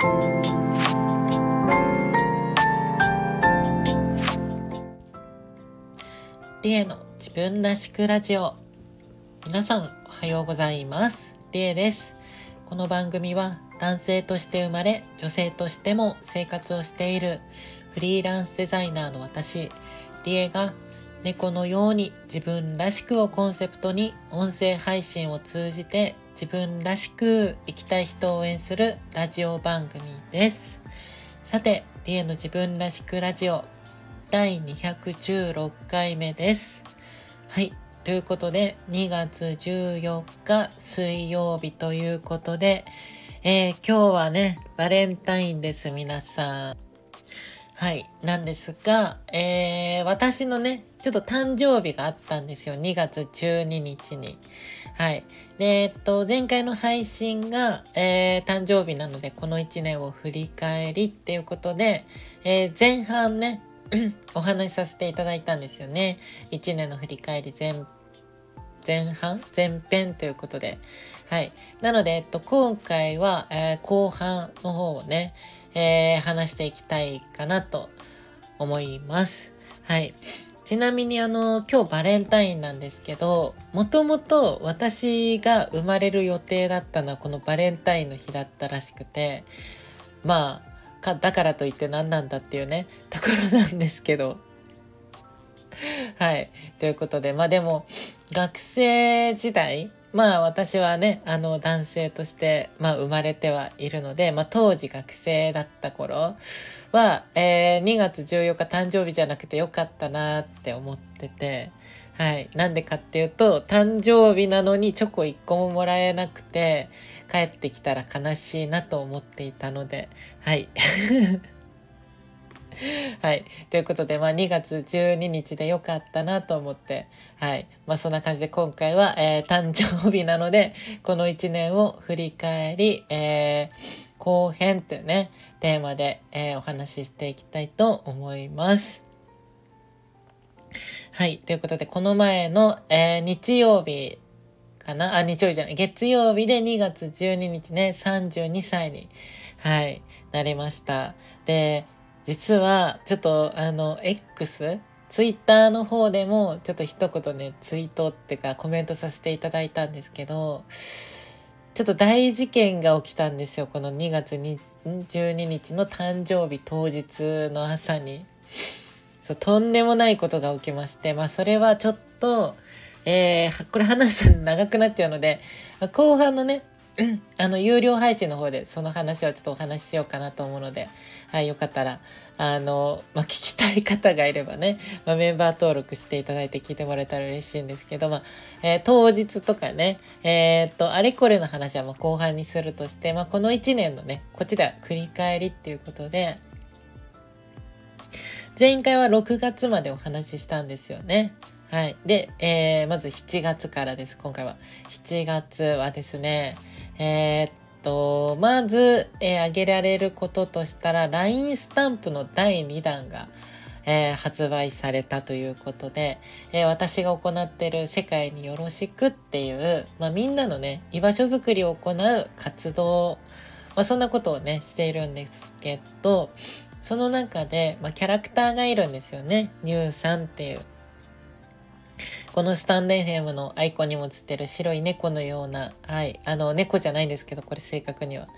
リエの自分らしくラジオ。皆さんおはようございます。リエです。この番組は男性として生まれ女性としても生活をしているフリーランスデザイナーの私リエが猫のように自分らしくをコンセプトに音声配信を通じて自分らしく生きたい人を応援するラジオ番組です。さて、リエの自分らしくラジオ第216回目です。はい。ということで、2月14日水曜日ということで、えー、今日はね、バレンタインです、皆さん。はい。なんですが、えー、私のね、ちょっと誕生日があったんですよ。2月12日に。はい。で、えっと、前回の配信が、えー、誕生日なので、この1年を振り返りっていうことで、えー、前半ね、お話しさせていただいたんですよね。1年の振り返り前、前半？前編ということで。はい。なので、えっと、今回は、えー、後半の方をね、えー、話していきたいかなと思います。はい。ちなみにあの、今日バレンタインなんですけど、もともと私が生まれる予定だったのはこのバレンタインの日だったらしくて、まあ、か、だからといって何なんだっていうね、ところなんですけど。はい。ということで、まあでも、学生時代、まあ私はね、あの男性として、まあ生まれてはいるので、まあ当時学生だった頃は、えー、2月14日誕生日じゃなくてよかったなって思ってて、はい。なんでかっていうと、誕生日なのにチョコ1個ももらえなくて、帰ってきたら悲しいなと思っていたので、はい。はい。ということで、まあ、2月12日でよかったなと思って、はい。まあ、そんな感じで今回は、えー、誕生日なので、この1年を振り返り、えー、後編っていうね、テーマで、えー、お話ししていきたいと思います。はい。ということで、この前の、えー、日曜日かな？あ、日曜日じゃない。月曜日で2月12日ね、32歳に、はい、なりました。で、実は、ちょっと、あの、X? ツイッターの方でも、ちょっと一言ね、ツイートっていうかコメントさせていただいたんですけど、ちょっと大事件が起きたんですよ。この2月12日の誕生日当日の朝に。そう、とんでもないことが起きまして、まあそれはちょっと、えー、これ話すの長くなっちゃうので、後半のね、あの、有料配信の方でその話はちょっとお話ししようかなと思うので、はい、よかったら、あの、まあ、聞きたい方がいればね、まあ、メンバー登録していただいて聞いてもらえたら嬉しいんですけど、まあ、えー、当日とかね、えー、っと、あれこれの話はま後半にするとして、まあ、この1年のね、こっちでは繰り返りっていうことで、前回は6月までお話ししたんですよね。はい。で、えー、まず7月からです、今回は。7月はですね、えー、っと、まず、えー、挙げられることとしたら、LINE スタンプの第2弾が、えー、発売されたということで、えー、私が行っている世界によろしくっていう、まあ、みんなのね、居場所づくりを行う活動、まあ、そんなことをね、しているんですけど、その中で、まあ、キャラクターがいるんですよね。ニューさんっていう。このスタンデンヘムのアイコンにも映ってる白い猫のような、はい、あの、猫じゃないんですけど、これ正確には、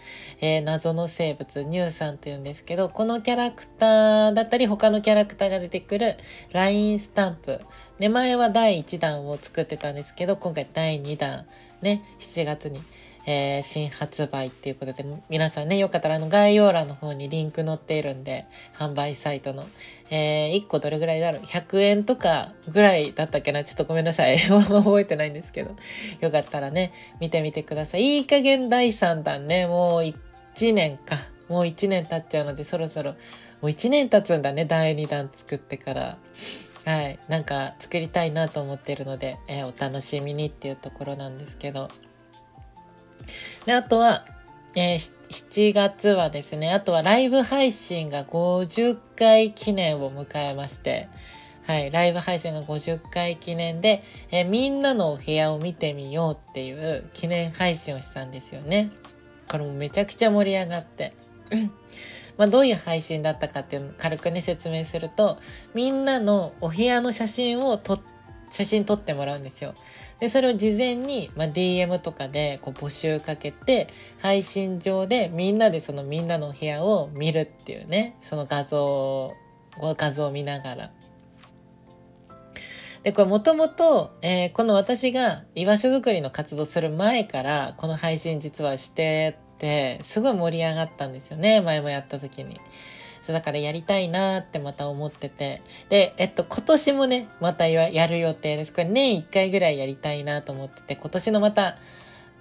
えー、謎の生物、ニューさんというんですけど、このキャラクターだったり、他のキャラクターが出てくる LINE スタンプ。で、前は第1弾を作ってたんですけど、今回第2弾、ね、7月にえー、新発売っていうことで、皆さんね、よかったらあの概要欄の方にリンク載っているんで、販売サイトの。えー、1個どれぐらいだろう ?100 円とかぐらいだったっけな？ちょっとごめんなさい。覚えてないんですけど。よかったらね、見てみてください。いい加減第3弾ね、もう1年か。もう1年経っちゃうので、そろそろ、もう1年経つんだね、第2弾作ってから。はい。なんか作りたいなと思ってるので、えー、お楽しみにっていうところなんですけど。で、あとは、えー、7月はですね、あとはライブ配信が50回記念を迎えまして、はい、ライブ配信が50回記念で、えー、みんなのお部屋を見てみようっていう記念配信をしたんですよね。これもめちゃくちゃ盛り上がって。まあ、どういう配信だったかっていうのを軽くね説明するとみんなのお部屋の写真を撮写真撮ってもらうんですよ。でそれを事前に、まあ、DM とかでこう募集かけて配信上でみんなでそのみんなのお部屋を見るっていうねその画像を画像を見ながら。で、これもともと、え、この私が居場所づくりの活動する前からこの配信実はしてって、すごい盛り上がったんですよね。前もやった時に。そうだからやりたいなってまた思ってて。で、えっと、今年もね、またやる予定です。これ年1回ぐらいやりたいなと思ってて、今年のまた、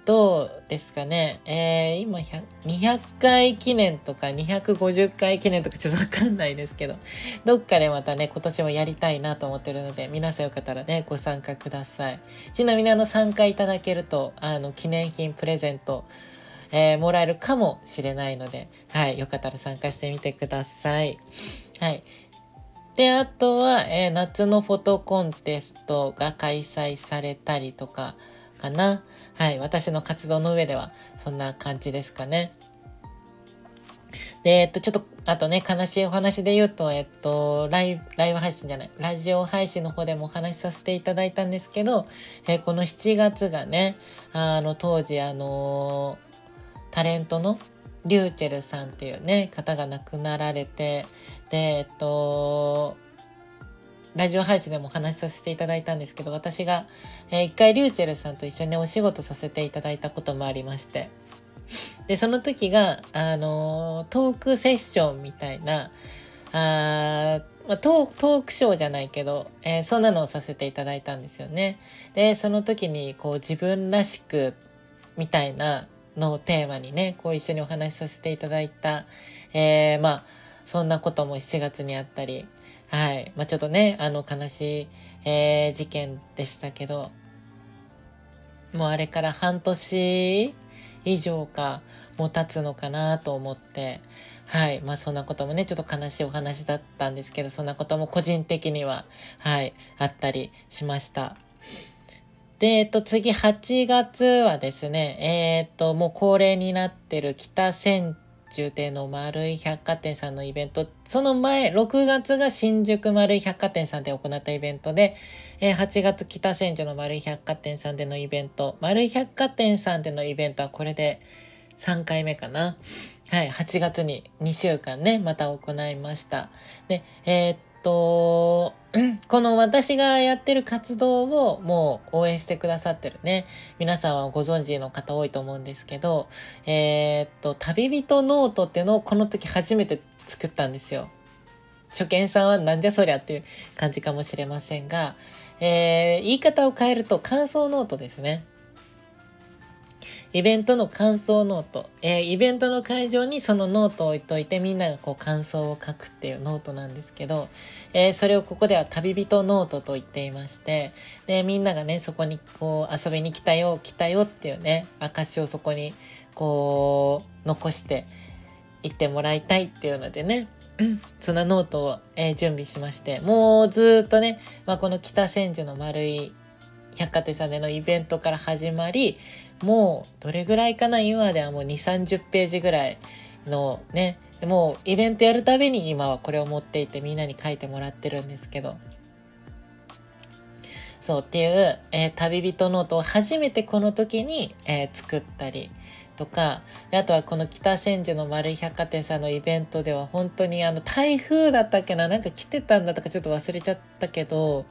どうですかね。えー、今200回記念とか250回記念とかちょっとわかんないですけど、どっかでまたね、今年もやりたいなと思ってるので、皆さんよかったらね、ご参加ください。ちなみにあの参加いただけると、あの、記念品プレゼント、えー、もらえるかもしれないので、はい、よかったら参加してみてください。はい。で、あとは、えー、夏のフォトコンテストが開催されたりとかかな。はい、私の活動の上ではそんな感じですかね。で、えっと、ちょっと、あとね、悲しいお話で言うと、えっと、ライブ、ライブ配信じゃない、ラジオ配信の方でもお話しさせていただいたんですけど、えー、この7月がね、あの、当時、あのータレントのリューチェルさんっていうね、方が亡くなられて、で、えっと、ラジオ配信でもお話しさせていただいたんですけど、私が、えー、一回リューチェルさんと一緒にお仕事させていただいたこともありまして、で、その時が、あのトークセッションみたいな、あまあ、トークショーじゃないけど、えー、そんなのをさせていただいたんですよね。で、その時に、こう、自分らしく、みたいなのテーマにね、こう一緒にお話しさせていただいた、えー、まあ、そんなことも7月にあったり、はい。まあ、ちょっとね、あの悲しい、えー、事件でしたけど、もうあれから半年以上かもう経つのかなと思って、はい。まあそんなこともね、ちょっと悲しいお話だったんですけど、そんなことも個人的には、はい、あったりしました。で、えっと、次8月はですね、えー、っと、もう恒例になってる北千住亭の丸い百貨店さんのイベント、その前、6月が新宿丸い百貨店さんで行ったイベントで、えー、8月北千住の丸い百貨店さんでのイベント、丸い百貨店さんでのイベントはこれで3回目かな。はい、8月に2週間ね、また行いました。で、えー、っと、この私がやってる活動をもう応援してくださってるね、皆さんはご存知の方多いと思うんですけど、えー、っと、旅人ノートっていうのをこの時初めて作ったんですよ。初見さんはなんじゃそりゃっていう感じかもしれませんが、えー、言い方を変えると感想ノートですね。イベントの感想ノート、えー、イベントの会場にそのノートを置いといてみんながこう感想を書くっていうノートなんですけど、えー、それをここでは旅人ノートと言っていまして、で、みんながね、そこにこう遊びに来たよ、来たよっていうね、証をそこにこう残して行ってもらいたいっていうのでね、そんなノートを、えー、準備しまして、もうずっとね、まあ、この北千住の丸い百貨店さんでのイベントから始まり、もうどれぐらいかな今ではもう2、30ページぐらいのね、もうイベントやるたびに今はこれを持っていてみんなに書いてもらってるんですけど。そうっていう、えー、旅人ノートを初めてこの時に、えー、作ったりとか、あとはこの北千住の丸い百貨店さんのイベントでは本当にあの台風だったっけななんか来てたんだとかちょっと忘れちゃったけど、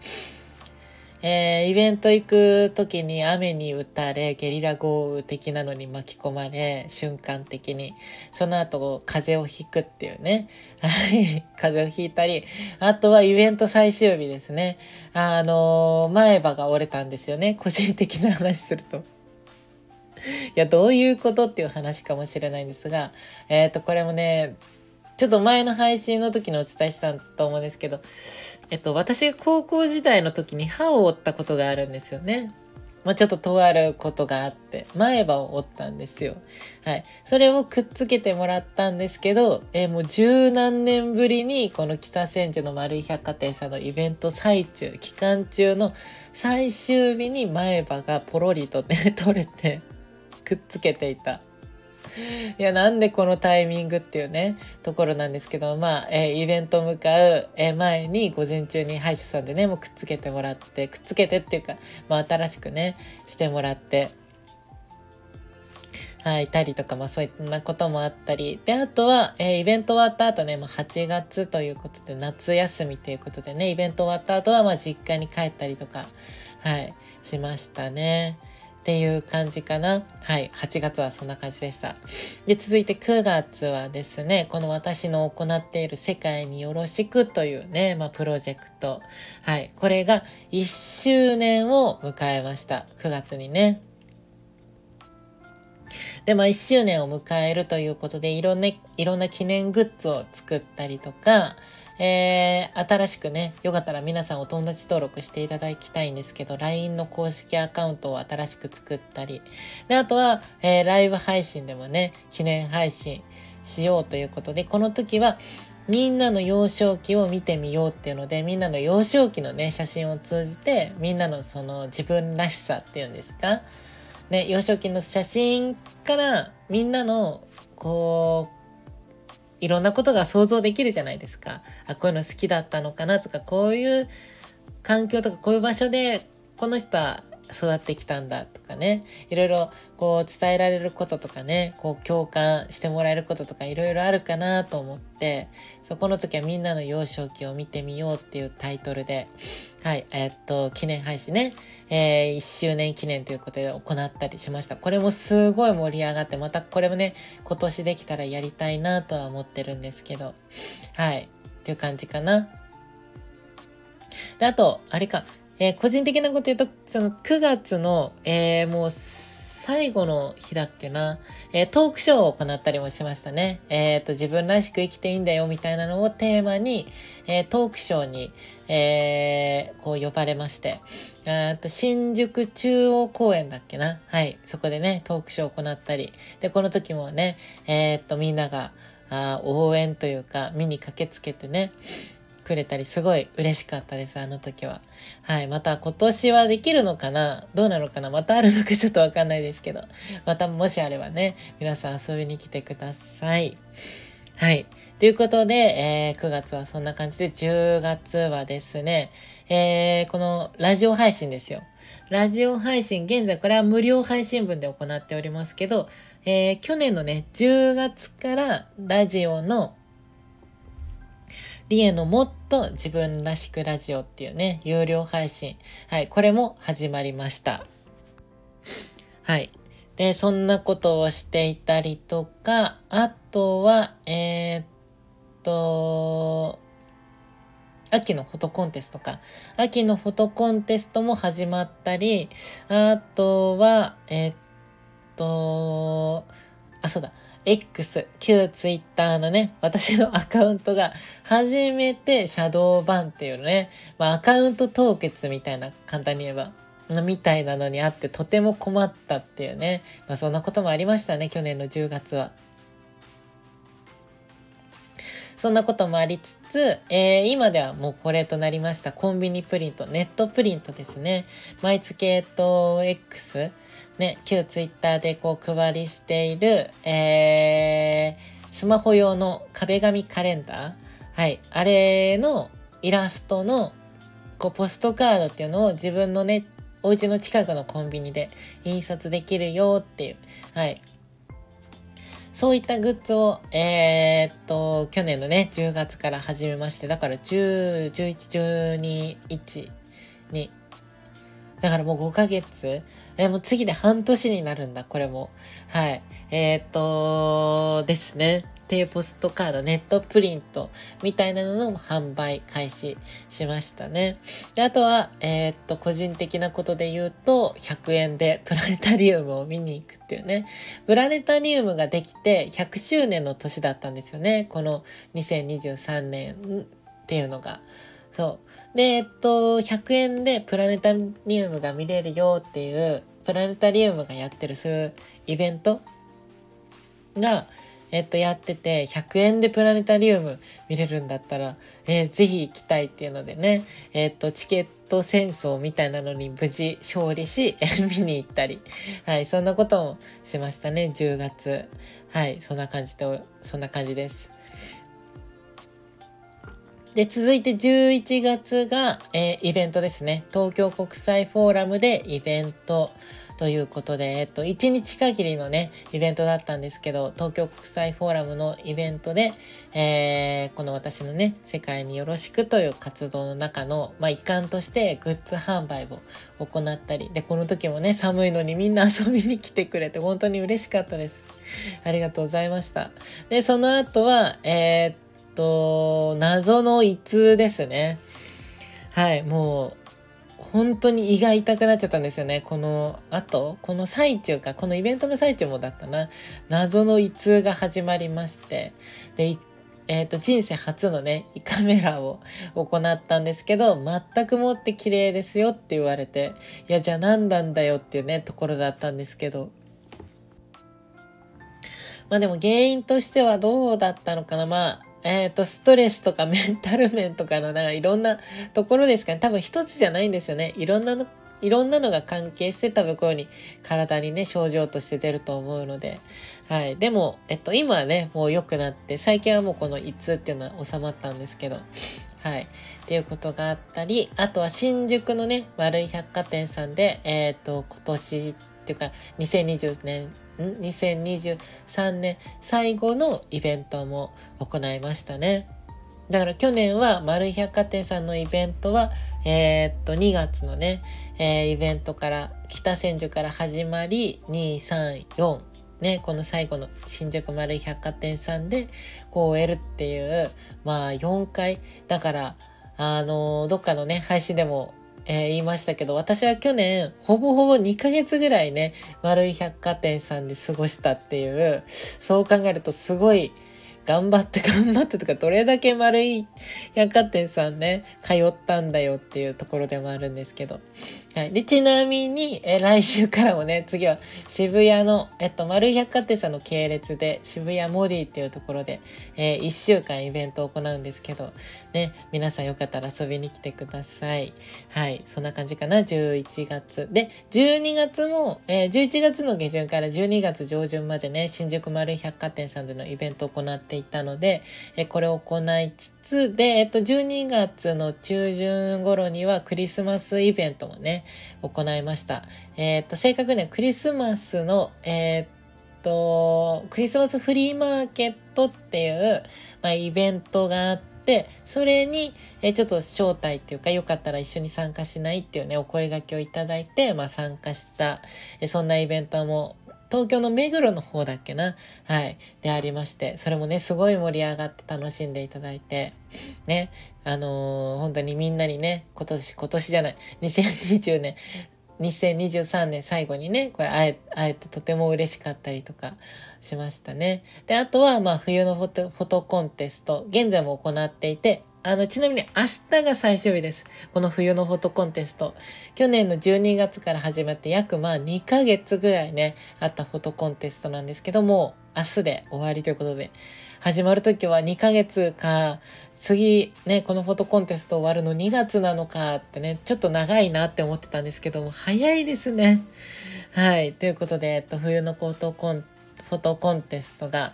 えー、イベント行く時に雨に打たれ、ゲリラ豪雨的なのに巻き込まれ、瞬間的に、その後風邪をひくっていうね。はい。風邪をひいたり、あとはイベント最終日ですね。あのー、前歯が折れたんですよね。個人的な話すると。いや、どういうことっていう話かもしれないんですが、えっ、ー、と、これもね、ちょっと前の配信の時にお伝えしたと思うんですけど、えっと、私が高校時代の時に歯を折ったことがあるんですよね。まあ、ちょっととあることがあって、前歯を折ったんですよ。はい。それをくっつけてもらったんですけど、えー、もう十何年ぶりに、この北千住の丸い百貨店さんのイベント最中、期間中の最終日に前歯がポロリとね、取れて、くっつけていた いや、なんでこのタイミングっていうね、ところなんですけど、まあ、えー、イベント向かう、え、前に午前中に歯医者さんでね、もうくっつけてもらって、くっつけてっていうか、まあ、新しくね、してもらって、はい、いたりとか、まあそういったこともあったり。で、あとは、えー、イベント終わった後ね、まあ8月ということで、夏休みということでね、イベント終わった後は、まあ実家に帰ったりとか、はい、しましたね。っていう感じかな。はい。8月はそんな感じでした。で、続いて9月はですね、この私の行っている世界によろしくというね、まあ、プロジェクト。はい。これが1周年を迎えました。9月にね。で、まあ、1周年を迎えるということで、いろんな、いろんな記念グッズを作ったりとか、えー、新しくね、よかったら皆さんお友達登録していただきたいんですけど、LINE の公式アカウントを新しく作ったり、で、あとは、えー、ライブ配信でもね、記念配信しようということで、この時は、みんなの幼少期を見てみようっていうので、みんなの幼少期のね、写真を通じて、みんなのその自分らしさっていうんですか？ね、幼少期の写真からみんなのこういろんなことが想像できるじゃないですか。あ、こういうの好きだったのかなとか、こういう環境とかこういう場所でこの人は育ってきたんだとかね、いろいろこう伝えられることとかね、こう共感してもらえることとかいろいろあるかなと思って、そこの時はみんなの幼少期を見てみようっていうタイトルで、はい、えー、っと、記念配信ね、えー、1周年記念ということで行ったりしました。これもすごい盛り上がって、またこれもね、今年できたらやりたいなとは思ってるんですけど、はい、っていう感じかな。で、あと、あれか、えー、個人的なこと言うと、その9月の、えー、もう最後の日だっけな、えー、トークショーを行ったりもしましたね。えっ、と、自分らしく生きていいんだよみたいなのをテーマに、えトークショーに、えーこう呼ばれまして、えと新宿中央公園だっけな。はい。そこでね、トークショーを行ったり。で、この時もね、えっと、みんなが、あ応援というか、見に駆けつけてね、くれたり、すごい嬉しかったです、あの時は。はい。また今年はできるのかな？どうなのかな？またあるのかちょっとわかんないですけど。またもしあればね、皆さん遊びに来てください。はい。ということで、えー、9月はそんな感じで、10月はですね、えー、このラジオ配信ですよ。ラジオ配信、現在これは無料配信分で行っておりますけど、えー、去年のね、10月からラジオのリエのもっと自分らしくラジオっていうね、有料配信。はい、これも始まりました。はい。で、そんなことをしていたりとか、あとは、えー、っと、秋のフォトコンテストか。秋のフォトコンテストも始まったり、あとは、え、っと、あ、そうだ。X、旧 Twitter のね、私のアカウントが初めてシャドーバンっていうね、まあアカウント凍結みたいな、簡単に言えば、みたいなのにあってとても困ったっていうね、まあそんなこともありましたね、去年の10月は。そんなこともありつつ、えー、今ではもうこれとなりましたコンビニプリント、ネットプリントですね。毎月、えっと、X、ね、旧ツイッターでこう配りしている、えー、スマホ用の壁紙カレンダーはい。あれのイラストのこうポストカードっていうのを自分のね、お家の近くのコンビニで印刷できるよっていう、はい。そういったグッズを、えー、っと、去年のね、10月から始めまして、だから10、11、12、1、2、だからもう5ヶ月え、もう次で半年になるんだ、これも。はい。えー、っと、ですね。っていうポストカード、ネットプリントみたいなのの販売開始しましたね。であとは、えー、っと、個人的なことで言うと、100円で プラネタリウムを見に行くっていうね。プラネタリウムができて100周年の年だったんですよね。この2023年っていうのが。そう。で、えっと、100円でプラネタリウムが見れるよっていう、プラネタリウムがやってるそういうイベントが、えっと、やってて、100円でプラネタリウム見れるんだったら、えー、ぜひ行きたいっていうのでね、えっと、チケット戦争みたいなのに無事勝利し、見に行ったり、はい、そんなこともしましたね、10月。はい、そんな感じで、そんな感じです。で、続いて11月が、えー、イベントですね。東京国際フォーラムでイベントということで、えっと、1日限りのね、イベントだったんですけど、東京国際フォーラムのイベントで、えー、この私のね、世界によろしくという活動の中の、まあ、一環としてグッズ販売を行ったり、で、この時もね、寒いのにみんな遊びに来てくれて、本当に嬉しかったです。ありがとうございました。で、その後は、えー、と、謎の胃痛ですね。はい、もう、本当に胃が痛くなっちゃったんですよね。この後、この最中か、このイベントの最中もだったな、謎の胃痛が始まりまして、で、えっ、ー、と、人生初のね、胃カメラを行ったんですけど、全くもって綺麗ですよって言われて、いや、じゃあ何なんだよっていうね、ところだったんですけど、まあでも原因としてはどうだったのかな。まあ、えっ、ー、と、ストレスとかメンタル面とかの、なんかいろんなところですかね。多分一つじゃないんですよね。いろんなの、いろんなのが関係して多分こういうに体にね、症状として出ると思うので。はい。でも、えっと、今はね、もう良くなって、最近はもうこの胃痛っていうのは収まったんですけど。はい。っていうことがあったり、あとは新宿のね、丸い百貨店さんで、えっ、ー、と、今年っていうか、2020年、ん ?2023 年最後のイベントも行いましたね。だから去年は丸い百貨店さんのイベントは、えー、っと、2月のね、えー、イベントから、北千住から始まり、2、3、4、ね、この最後の新宿丸い百貨店さんで、こう終えるっていう、まあ4回、だから、あのー、どっかのね、配信でもえー、言いましたけど、私は去年、ほぼほぼ2ヶ月ぐらいね、丸い百貨店さんで過ごしたっていう、そう考えるとすごい、頑張って頑張ってとか、どれだけ丸い百貨店さんね、通ったんだよっていうところでもあるんですけど。はい。で、ちなみに、え来週からもね、次は渋谷の、えっと、丸い百貨店さんの系列で、渋谷モディっていうところで、えー、1週間イベントを行うんですけど、ね、皆さんよかったら遊びに来てください。はい。そんな感じかな、11月。で、12月も、えー、11月の下旬から12月上旬までね、新宿丸い百貨店さんでのイベントを行っていたので、えー、これを行いつつ、で、えっと、12月の中旬頃にはクリスマスイベントもね、行いました。えっ、と、正確にはクリスマスの、えっ、と、クリスマスフリーマーケットっていう、まあ、イベントがあって、それに、えちょっと招待っていうか、よかったら一緒に参加しないっていうね、お声掛けをいただいて、まあ、参加した、えそんなイベントも東京の目黒の方だっけな？はい。でありまして、それもね、すごい盛り上がって楽しんでいただいて、ね、あのー、本当にみんなにね、今年、今年じゃない、2020年、2023年最後にね、これ会え、会えてとても嬉しかったりとかしましたね。で、あとは、まあ、冬の、フォトコンテスト、現在も行っていて、あの、ちなみに明日が最終日です。この冬のフォトコンテスト。去年の12月から始まって約まあ2ヶ月ぐらいね、あったフォトコンテストなんですけども、明日で終わりということで、始まる時は2ヶ月か、次ね、このフォトコンテスト終わるの2月なのかってね、ちょっと長いなって思ってたんですけども、早いですね。はい。ということで、えっと、冬のフォトコン、フォトコンテストが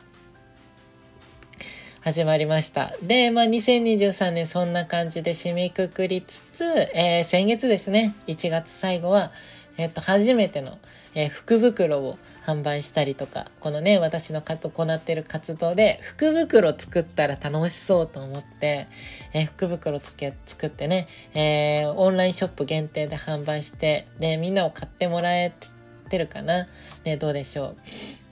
始まりました。で、まあ、2023年そんな感じで締めくくりつつ、えー、先月ですね、1月最後は、えっ、と、初めての、えー、福袋を販売したりとか、このね、私の行っている活動で、福袋作ったら楽しそうと思って、えー、福袋つけ作ってね、えー、オンラインショップ限定で販売して、で、みんなを買ってもらえてるかな？ね、どうでしょ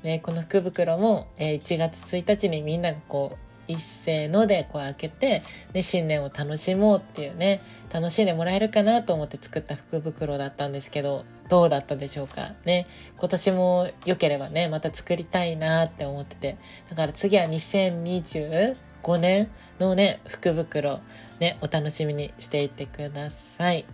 う？ね、この福袋も、え、1月1日にみんながこう、一斉のでこう開けて、で、新年を楽しもうっていうね、楽しんでもらえるかなと思って作った福袋だったんですけど、どうだったでしょうか？ね。今年も良ければね、また作りたいなって思ってて。だから次は2025年のね、福袋、ね、お楽しみにしていてください。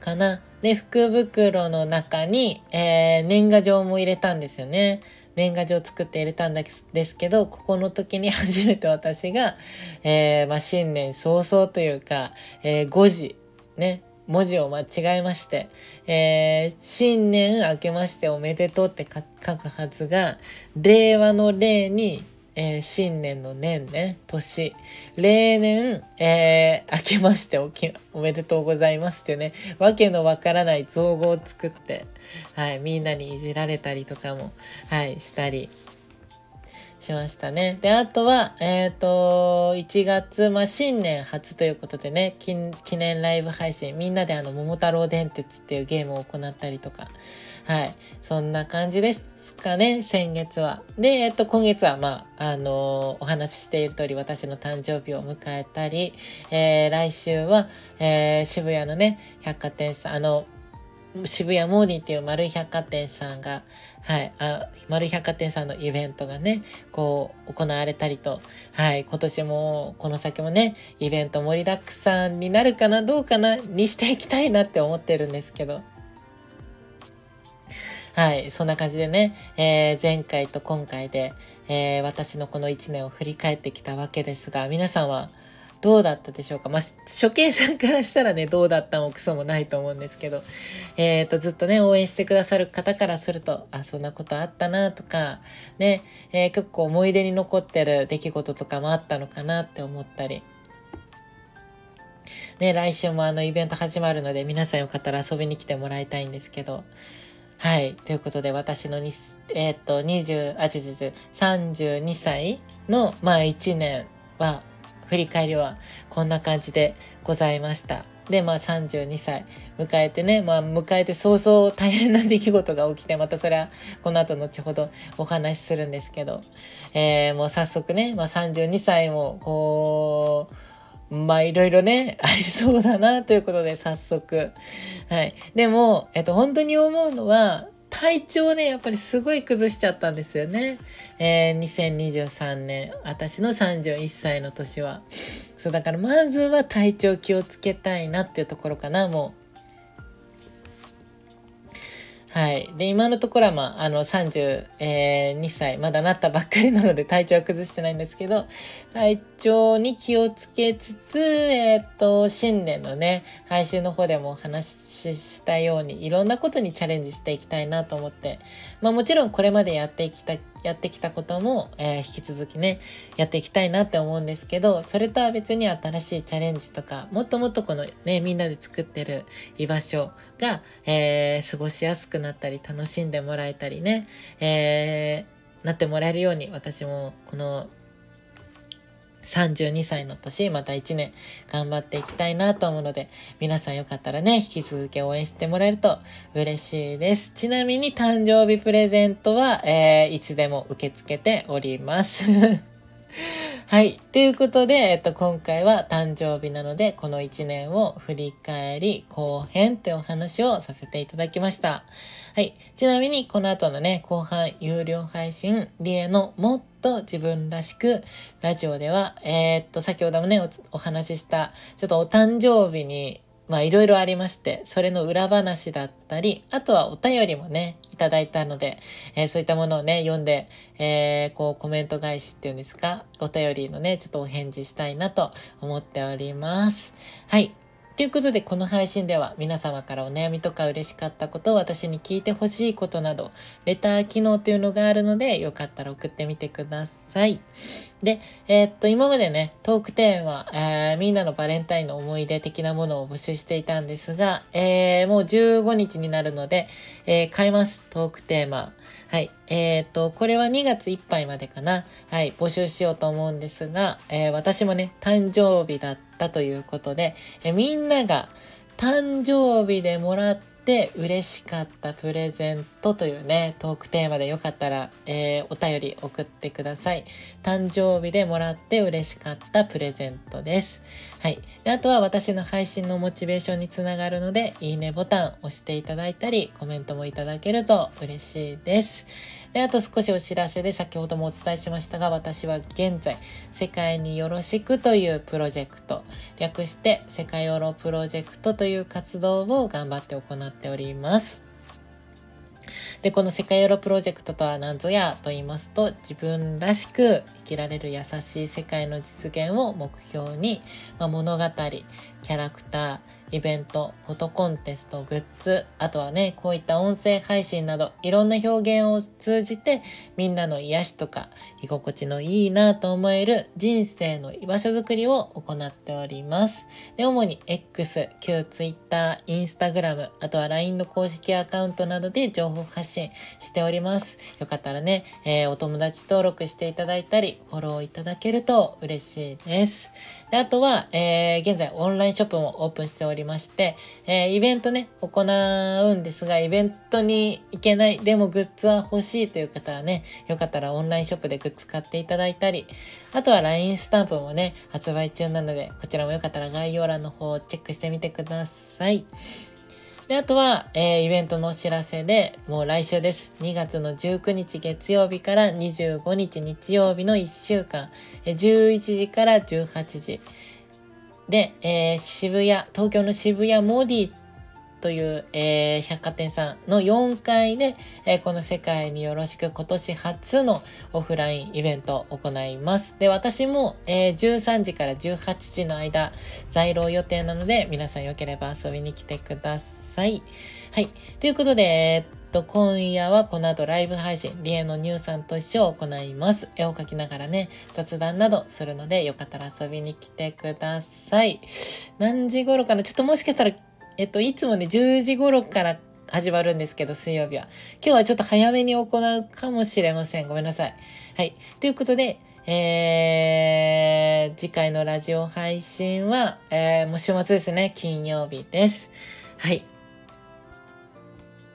かな。で、福袋の中に、えー、年賀状も入れたんですよね。年賀状を作って入れたんですけど、ここの時に初めて私が、えー、まあ、新年早々というか、えー、5時、ね、文字を間違えまして、えー、新年明けましておめでとうって書くはずが、令和の令にえー、新年の年ね、年、例年、えー、明けましておき、おめでとうございますってね、わけのわからない造語を作って、はい、みんなにいじられたりとかも、はい、したりしましたね。で、あとは、えっ、ー、と、1月、まあ、新年初ということでね、記念ライブ配信、みんなであの、桃太郎電鉄っていうゲームを行ったりとか、はい、そんな感じです。かね、先月は。で、えっと、今月は、まあ、あのー、お話ししている通り、私の誕生日を迎えたり、えー、来週は、えー、渋谷のね、百貨店さん、あの、渋谷モーニーっていう丸い百貨店さんが、はい、あ、丸い百貨店さんのイベントがね、こう、行われたりと、はい、今年も、この先もね、イベント盛りだくさんになるかな、どうかな、にしていきたいなって思ってるんですけど、はい、そんな感じでね、えー、前回と今回で、えー、私のこの1年を振り返ってきたわけですが、皆さんはどうだったでしょうか？まあ、初見さんからしたらね、どうだったもクソもないと思うんですけど、えっ、ー、と、ずっとね、応援してくださる方からすると、あ、そんなことあったなとか、ね、えー、結構思い出に残ってる出来事とかもあったのかなって思ったり、ね、来週もあのイベント始まるので、皆さんよかったら遊びに来てもらいたいんですけど、はい。ということで、私のに、えー、っと、20、あ、ちちち、32歳の、まあ、1年は、振り返りは、こんな感じでございました。で、まあ、32歳迎えてね、まあ、迎えて早々大変な出来事が起きて、またそれは、この後後ほどお話しするんですけど、えー、もう早速ね、まあ、32歳も、こう、まあいろいろね、ありそうだなということで早速。はい。でも、えっと本当に思うのは、体調ね、やっぱりすごい崩しちゃったんですよね。えー、2023年、私の31歳の年は。そう、だからまずは体調気をつけたいなっていうところかな、もう。はい。で、今のところは、まあ、あの、32歳、まだなったばっかりなので体調は崩してないんですけど、体調に気をつけつつ、えっ、と、新年のね、配信の方でもお話ししたように、いろんなことにチャレンジしていきたいなと思って、まあもちろんこれまでやってきたやってきたことも、えー、引き続きね、やっていきたいなって思うんですけど、それとは別に新しいチャレンジとか、もっともっとこのね、みんなで作ってる居場所が、えー、過ごしやすくなったり、楽しんでもらえたりね、えー、なってもらえるように、私もこの32歳の年、また1年頑張っていきたいなと思うので、皆さんよかったらね、引き続き応援してもらえると嬉しいです。ちなみに誕生日プレゼントは、えー、いつでも受け付けております。はい。ということで、えっと、今回は誕生日なので、この1年を振り返り後編というお話をさせていただきました。はい。ちなみに、この後のね、後半有料配信、リエのもっと自分らしく、ラジオでは、えー、っと、先ほどもねお、お話しした、ちょっとお誕生日にまあいろいろありまして、それの裏話だったり、あとはお便りもね、いただいたので、えー、そういったものをね、読んで、えー、こうコメント返しっていうんですか、お便りのね、ちょっとお返事したいなと思っております。はい。ということで、この配信では皆様からお悩みとか嬉しかったことを、私に聞いてほしいことなど、レター機能というのがあるので、よかったら送ってみてください。で、えー、っと、今までね、トークテーマ、えー、みんなのバレンタインの思い出的なものを募集していたんですが、えー、もう15日になるので、え変えます、トークテーマ。はい。えっと、これは2月いっぱいまでかな。はい、募集しようと思うんですが、え私もね、誕生日だったということで、えみんなが誕生日でもらっで嬉しかったプレゼントというね、トークテーマでよかったら、えー、お便り送ってください。誕生日でもらって嬉しかったプレゼントです。はい。であとは私の配信のモチベーションにつながるので、いいねボタン押していただいたり、コメントもいただけると嬉しいです。で、あと少しお知らせで先ほどもお伝えしましたが、私は現在、世界によろしくというプロジェクト、略して世界ヨロプロジェクトという活動を頑張って行っております。で、この世界ヨロプロジェクトとは何ぞやと言いますと、自分らしく生きられる優しい世界の実現を目標に、まあ、物語、キャラクター、イベント、フォトコンテスト、グッズ、あとはね、こういった音声配信など、いろんな表現を通じて、みんなの癒しとか、居心地のいいなと思える人生の居場所づくりを行っております。で、主に X、旧 Twitter、Instagram、あとは LINE の公式アカウントなどで情報発信しております。よかったらね、えー、お友達登録していただいたり、フォローいただけると嬉しいです。で、あとは、えー、現在オンラインショップもオープンしておりまして、えー、イベントね、行うんですが、イベントに行けない、でもグッズは欲しいという方はね、よかったらオンラインショップでグッズ買っていただいたり、あとは LINE スタンプもね、発売中なので、こちらもよかったら概要欄の方をチェックしてみてください。で、あとは、えー、イベントのお知らせで、もう来週です。2月の19日月曜日から25日日曜日の1週間、えー、11時から18時。で、えー、渋谷、東京の渋谷モディという、えー、百貨店さんの4階で、えー、この世界によろしく今年初のオフラインイベントを行います。で、私も、えー、13時から18時の間、在廊予定なので、皆さんよければ遊びに来てください。さいはい。ということで、え、っと、今夜はこの後ライブ配信、リエのニューさんと一緒を行います。絵を描きながらね、雑談などするので、よかったら遊びに来てください。何時頃かな？ちょっともしかしたらえっと、いつもね、10時頃から始まるんですけど、水曜日は。今日はちょっと早めに行うかもしれません。ごめんなさい。はい。ということで、えー、次回のラジオ配信は、えー、もう週末ですね。金曜日です。はい。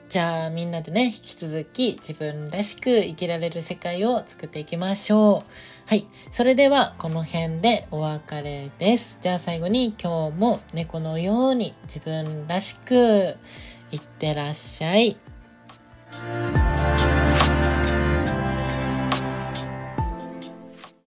じゃあみんなでね、引き続き自分らしく生きられる世界を作っていきましょう。はい。それではこの辺でお別れです。じゃあ最後に今日も猫のように自分らしくいってらっしゃい。